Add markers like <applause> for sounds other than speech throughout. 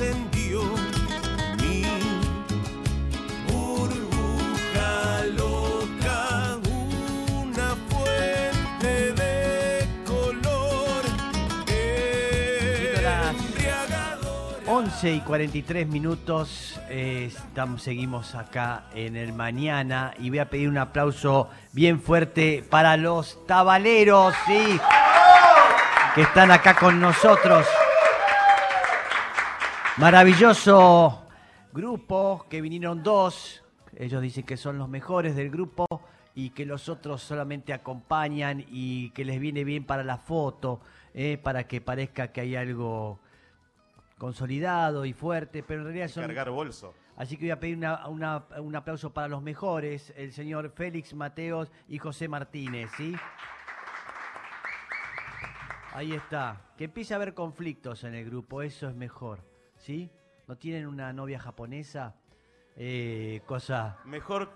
se incendió mi burbuja loca una fuente de color embriagador 11 y 43 minutos, eh, estamos, seguimos acá en el mañana y voy a pedir un aplauso bien fuerte para los tabaleros, sí, que están acá con nosotros. Maravilloso grupo, que vinieron dos, ellos dicen que son los mejores del grupo y que los otros solamente acompañan y que les viene bien para la foto, eh, para que parezca que hay algo consolidado y fuerte, pero en realidad son... Cargar bolso. Así que voy a pedir una- una- un aplauso para los mejores, el señor Félix Mateos y José Martínez, ¿sí? Ahí está. Que empiece a haber conflictos en el grupo, eso es mejor, ¿sí? ¿No tienen una novia japonesa? Eh, cosa... Mejor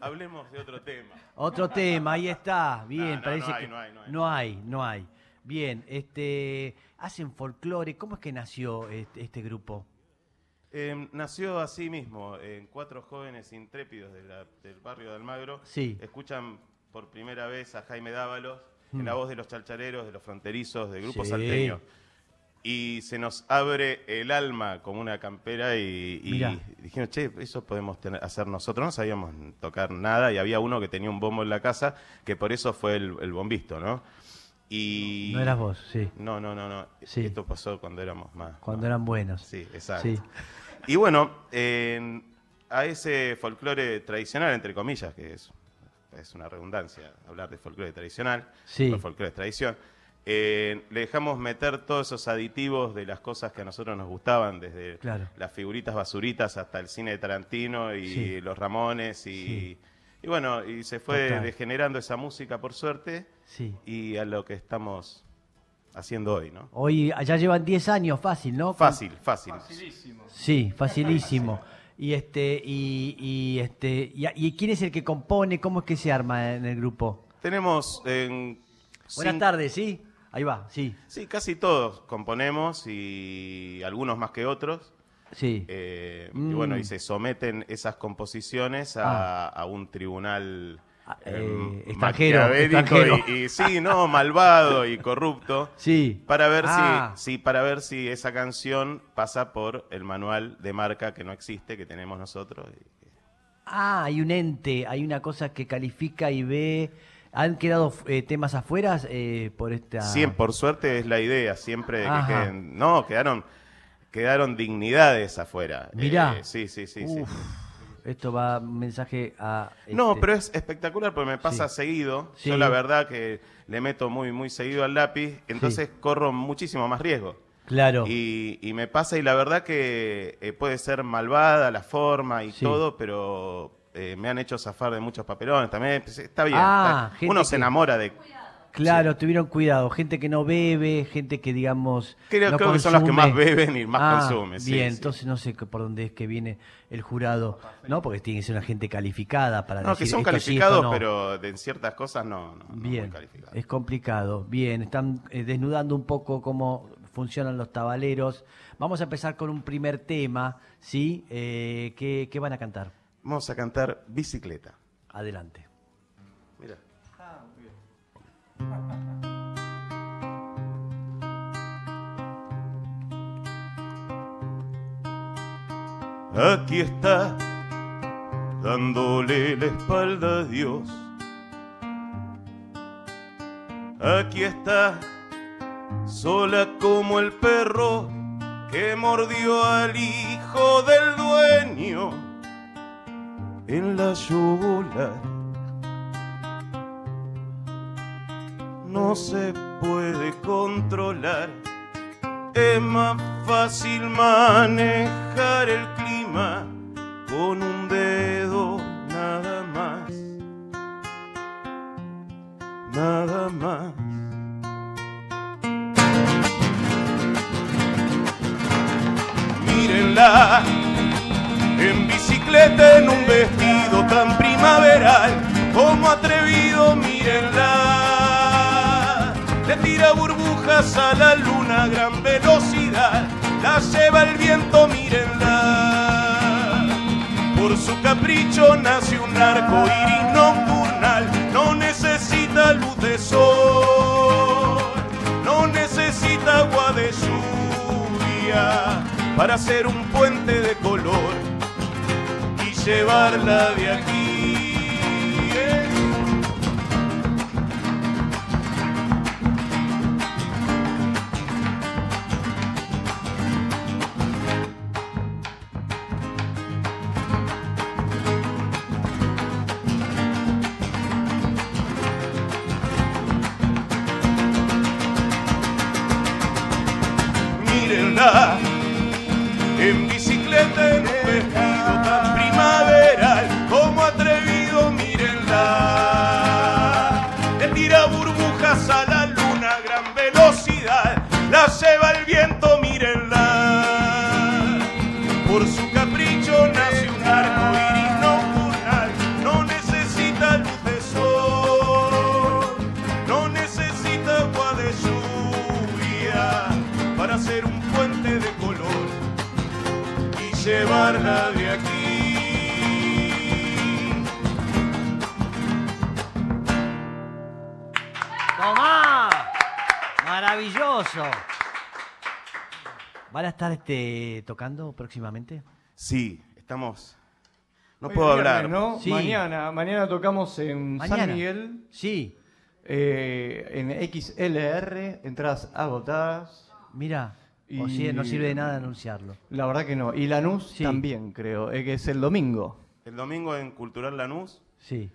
hablemos de otro tema. Otro tema, ahí está. Bien, No, no, parece no hay, que no hay, no hay. no hay, no hay. Bien, este, hacen folclore. ¿Cómo es que nació este, este grupo? Eh, nació así mismo, en cuatro jóvenes intrépidos de la- del barrio de Almagro. Sí. Escuchan por primera vez a Jaime Dávalos Mm. en la voz de los chalchareros, de los fronterizos, del grupo Sí. salteño. Y se nos abre el alma como una campera y, y dijimos, che, eso podemos tener- hacer nosotros. No sabíamos tocar nada y había uno que tenía un bombo en la casa, que por eso fue el, el bombisto, ¿no? Y... No eras vos, sí. No, no, no, no. Sí. Esto pasó cuando éramos más. Cuando más- eran buenos. Sí, exacto. Sí. Y bueno, en- a ese folclore tradicional, entre comillas, que es, es una redundancia hablar de folclore tradicional, Sí. folclore es tradición, eh, le dejamos meter todos esos aditivos de las cosas que a nosotros nos gustaban, desde Claro. las figuritas basuritas hasta el cine de Tarantino y Sí. los Ramones y, Sí. y bueno, y se fue Total. degenerando esa música por suerte Sí. y a lo que estamos haciendo hoy, ¿no? Hoy ya llevan 10 años, fácil, ¿no? Fácil, fácil. Sí, facilísimo. Y este, y, y este, y, y quién es el que compone? ¿Cómo es que se arma en el grupo? Tenemos en Buenas tardes, ¿sí? Ahí va, sí, Sí, casi todos componemos y algunos más que otros. sí. Eh, Mm. Y bueno, y se someten esas composiciones a, a un tribunal Ah, eh, eh, extranjero. Y, y sí, no, <laughs> malvado y corrupto. Sí. Para ver Ah. si, sí, para ver si esa canción pasa por el manual de marca que no existe, que tenemos nosotros. Ah, hay un ente, hay una cosa que califica y ve. ¿Han quedado eh, temas afuera eh, por esta...? Siem- por suerte es la idea, siempre de que queden. No, quedaron, quedaron dignidades afuera. Mirá. Eh, sí, sí, sí. sí. Esto va un mensaje a... No, este, pero es espectacular porque me pasa Sí. seguido. Sí. Yo la verdad que le meto muy, muy seguido al lápiz, entonces corro muchísimo más riesgo. Claro. Y, y me pasa, y la verdad que eh, puede ser malvada la forma y Sí. todo, pero eh, me han hecho zafar de muchos papelones también. Pues, Está bien. Ah, está- Uno se enamora de... Claro, tuvieron cuidado. Gente que no bebe, gente que, digamos. Creo- no creo que son los que más beben y más Ah, consumen, sí, bien, sí. entonces no sé por dónde es que viene el jurado. No, porque tiene que ser una gente calificada para No, decir que son esto calificados, no. pero en ciertas cosas no, no, no Bien, es complicado. Bien, están eh, desnudando un poco cómo funcionan los tabaleros. Vamos a empezar con un primer tema, ¿sí? Eh, ¿qué, qué van a cantar? Vamos a cantar Bicicleta. Adelante. Mira. Aquí está, dándole la espalda a Dios. Aquí está, sola como el perro que mordió al hijo del dueño en la yugular. No se puede controlar, es más fácil manejar el clima con un dedo nada más, nada más. Mírenla Bicicleta, en un vestido tan primaveral, como atrevido, mírenla. Le tira burbujas a la luna a gran velocidad, la lleva el viento, mírenla. Por su capricho nace un arco iris nocturnal, no necesita luz de sol, no necesita agua de lluvia para hacer un puente de color llevarla de aquí. ¿Van a estar este, tocando próximamente? Sí, estamos. No Hoy puedo es viernes, hablar. ¿no? Sí. Mañana, mañana tocamos en Mañana. San Miguel, Sí, eh, en XLR, entradas agotadas. mira. O Y- sea, no sirve de nada anunciarlo. La verdad que no. Y Lanús Sí. también, creo, eh, que es el domingo. El domingo en Cultural Lanús, Sí.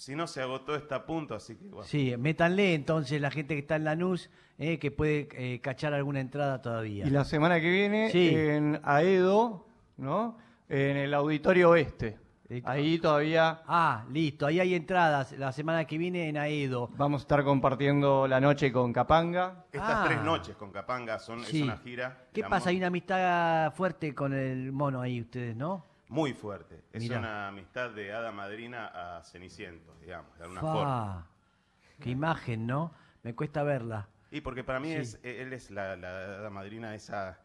Si no se agotó está a punto, así que bueno. Sí, métanle entonces la gente que está en Lanús, eh, que puede eh, cachar alguna entrada todavía. Y la semana que viene Sí. en Aedo, ¿no? En el Auditorio Oeste. Ahí todavía Ah, listo, ahí hay entradas la semana que viene en Aedo. vamos a estar compartiendo la noche con Capanga. Estas Ah. tres noches con Capanga son, Sí. es una gira. ¿Qué pasa? Hay una amistad fuerte con el mono ahí ustedes, ¿no? Muy fuerte. Es Mirá. una amistad de hada madrina a Ceniciento, digamos, de alguna forma. Fa, Qué imagen, ¿no? Me cuesta verla. Y porque para mí Sí. es, e, él es la, la hada madrina esa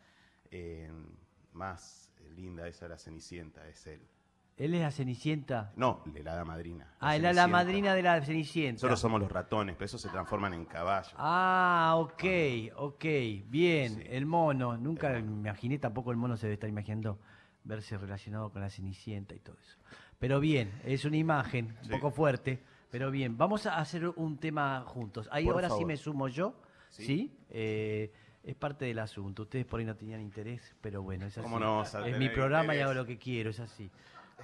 eh, más linda, esa la Cenicienta, es él. ¿Él es la Cenicienta? No, de la hada madrina. la Ah, la Cenicienta. madrina de la Cenicienta. Nosotros somos los ratones, pero esos se transforman en caballos. Ah, ok, ok, bien, Sí. el mono. Nunca me imaginé, tampoco el mono se debe estar imaginando verse relacionado con la Cenicienta y todo eso. Pero bien, es una imagen un Sí. poco fuerte, pero bien. Vamos a hacer un tema juntos. Ahí Por ahora sí me sumo yo, ¿sí? Sí. Eh, es parte del asunto. Ustedes por ahí no tenían interés, pero bueno, es así. ¿Cómo no es mi programa y interés? hago lo que quiero, es así.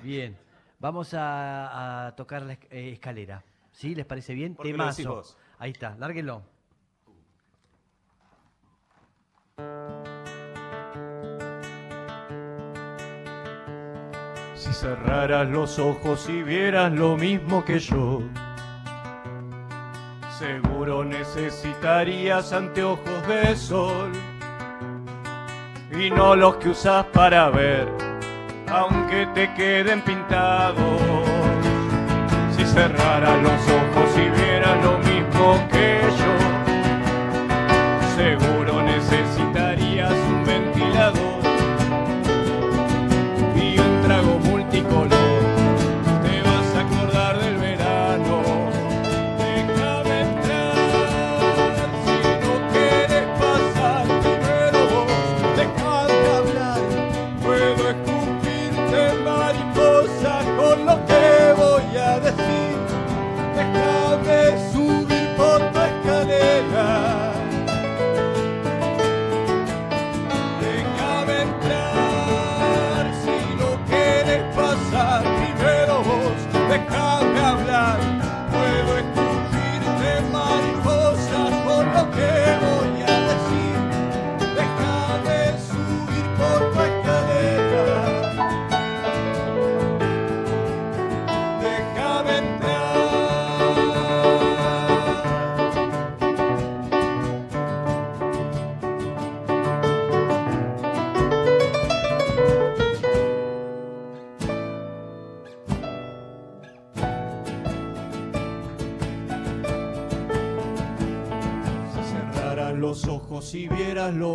Bien, vamos a, a tocar la eh, escalera. ¿Sí? ¿Les parece bien? ¿Por qué lo decís Temazo. Ahí está, lárguenlo. Si cerraras los ojos y vieras lo mismo que yo, seguro necesitarías anteojos de sol y no los que usas para ver, aunque te queden pintados. Si cerraras los ojos y vieras lo mismo que yo,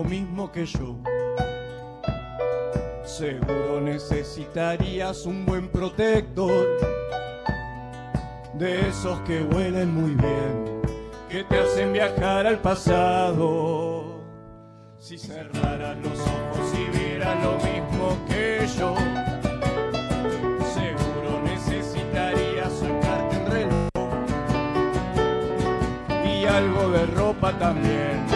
mismo que yo. Seguro necesitarías un buen protector, de esos que huelen muy bien, que te hacen viajar al pasado. Si cerraras los ojos y vieras lo mismo que yo, seguro necesitarías sacarte el reloj y algo de ropa también.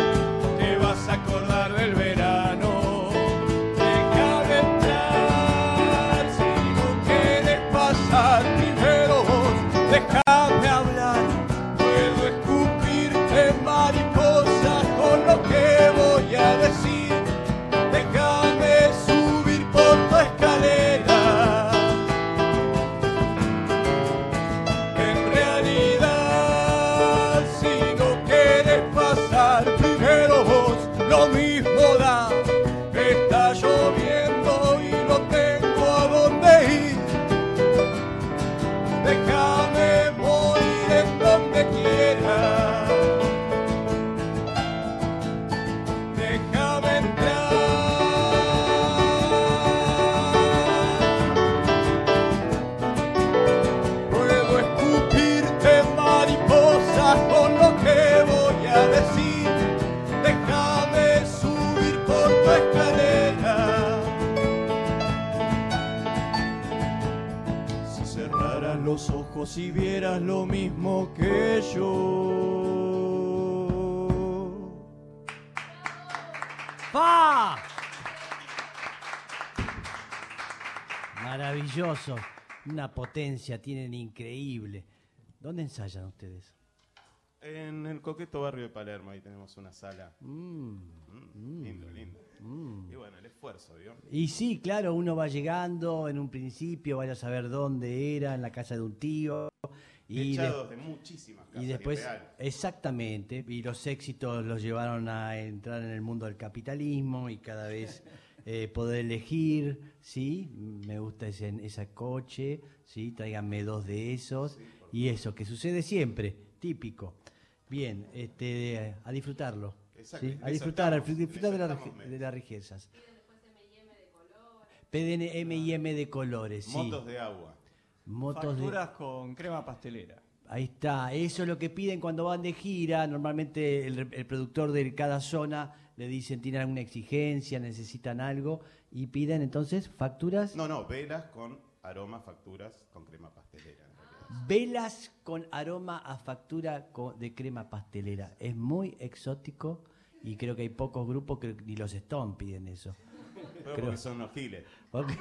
Maravilloso. Una potencia tienen increíble. ¿Dónde ensayan ustedes? En el coqueto barrio de Palermo, ahí tenemos una sala. Mm. Mm, lindo, lindo. Y bueno, el esfuerzo, ¿vio? Y sí, claro, uno va llegando en un principio, vaya a saber dónde era, en la casa de un tío. Y, de- Echados de muchísimas casas y después, exactamente, y los éxitos los llevaron a entrar en el mundo del capitalismo y cada vez <laughs> eh, poder elegir, ¿sí? Me gusta ese, ese coche, ¿sí? Tráiganme dos de esos. y eso, que sucede siempre, típico. Bien, este, a disfrutarlo. Exacto, ¿sí? A disfrutar, estamos, a disfrutar de, la de las riquezas. PDN M y M de colores, sí. Motos de agua. Motos de- Facturas con crema pastelera. Ahí está, eso es lo que piden cuando van de gira. Normalmente el, el productor de cada zona le dicen, tienen alguna exigencia, necesitan algo, y piden entonces facturas, No, no, velas con aroma, facturas con crema pastelera. velas con aroma a factura de crema pastelera. Es muy exótico y creo que hay pocos grupos que ni los Stone piden eso. Pero Creo- porque son unos giles. Ok.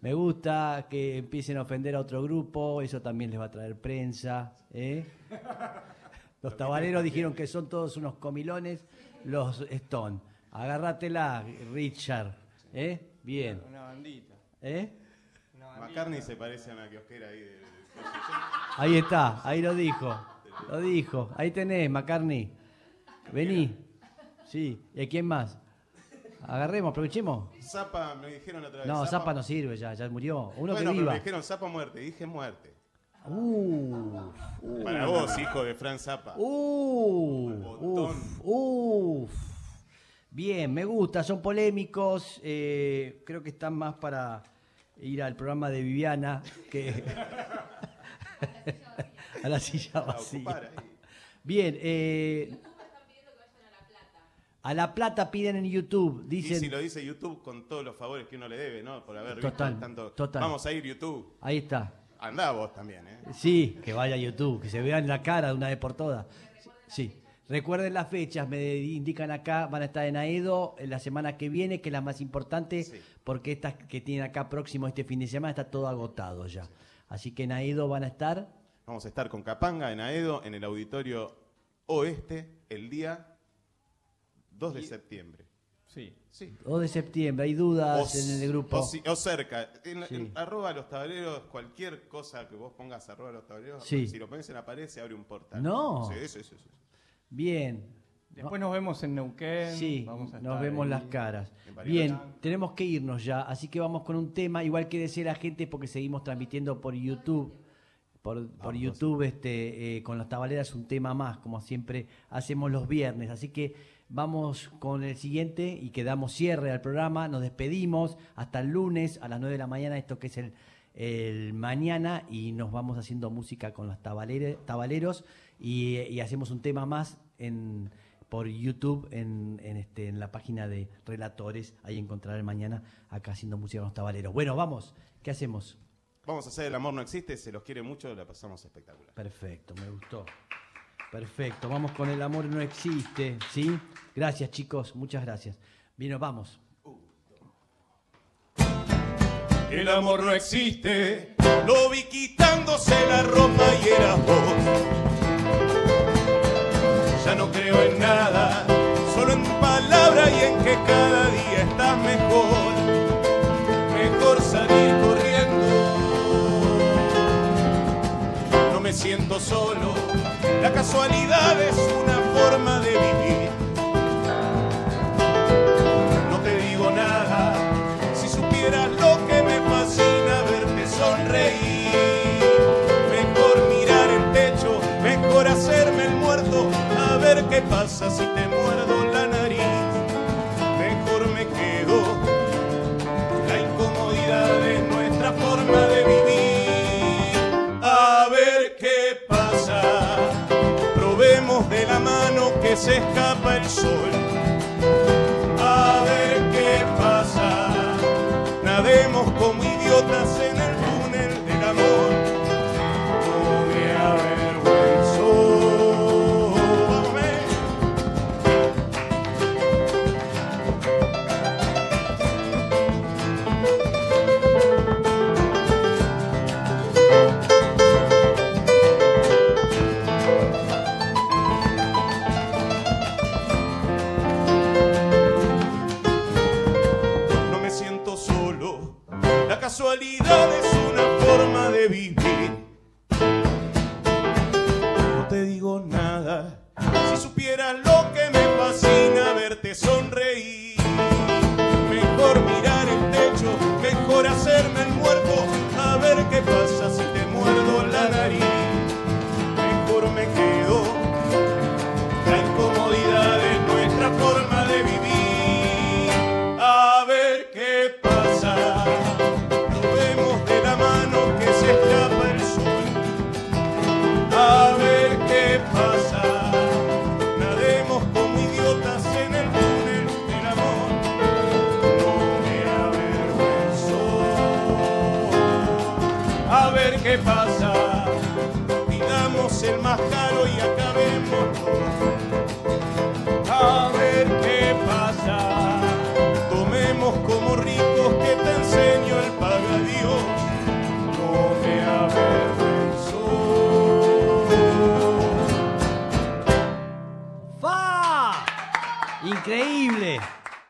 Me gusta que empiecen a ofender a otro grupo, eso también les va a traer prensa. ¿eh? Los tabaleros dijeron que son todos unos comilones, los Stone. Agárratela, Richard. ¿eh? Bien. Una bandita. ¿eh? McCartney se parece a una kiosquera ahí de... de- Ahí está, ahí lo dijo. Lo dijo. Ahí tenés, McCartney. Vení. Sí. ¿Y a quién más? Agarremos, aprovechemos. Zapa, me dijeron otra vez. No, Zapa no sirve ya, ya murió. Uno bueno, que pero viva. me dijeron Zapa muerte, dije muerte. Uh, Para vos, hijo de Fran. Uh, Botón. uf, uf. Bien, me gusta, son polémicos. eh, creo que están más para ir al programa de Viviana que <laughs> a la silla vacía. Bien, eh, a La Plata piden en YouTube, Y dicen. si lo dice YouTube con todos los favores que uno le debe, ¿no? Por haber Total, visto tanto. total. Vamos a ir YouTube. Ahí está. Andá vos también, ¿eh? Sí, que vaya a YouTube, que se vean la cara de una vez por todas. Sí. Recuerden las fechas, me indican acá, van a estar en Aedo la semana que viene, que es la más importante, Sí. porque estas que tienen acá próximo este fin de semana está todo agotado ya. Así que en Aedo van a estar. Vamos a estar con Capanga en Aedo, en el auditorio oeste, el día 2 de septiembre. Sí. Sí. 2 de septiembre, hay dudas O, en el grupo. o si- o cerca. En, Sí. en arroba los tableros, cualquier cosa que vos pongas arroba los tableros, Sí. si lo pones en la pared se abre un portal. No. Sí, sí, sí. Bien. Después nos vemos en Neuquén. Sí, vamos a nos vemos ahí. las caras. Bien, tenemos que irnos ya, así que vamos con un tema, igual que decía la gente, porque seguimos transmitiendo por YouTube, por. YouTube este, eh, con los tabaleras un tema más, como siempre hacemos los viernes. Así que vamos con el siguiente y que damos cierre al programa. Nos despedimos hasta el lunes a las 9 de la mañana, esto que es el, el mañana, y nos vamos haciendo música con los tabaleros y, y hacemos un tema más en, por YouTube en, en, este, en la página de Relatores. Ahí encontrarán mañana acá haciendo música con los tabaleros. Bueno, vamos, ¿qué hacemos? Vamos a hacer El amor no existe, se los quiere mucho, la pasamos espectacular. Perfecto, me gustó. Perfecto, vamos con el amor no existe, ¿sí? Gracias chicos, muchas gracias. Bien, vamos. El amor no existe, lo vi quitándose la ropa y eras vos. Ya no creo en nada, solo en tu palabra y en que cada solo, la casualidad es una forma de vivir. No te digo nada, si supieras lo que me fascina verte sonreír. Mejor mirar el techo, mejor hacerme el muerto, a ver qué pasa si te muerdo que se escapa el sol. Es una forma de vivir. No te digo nada. Si supieras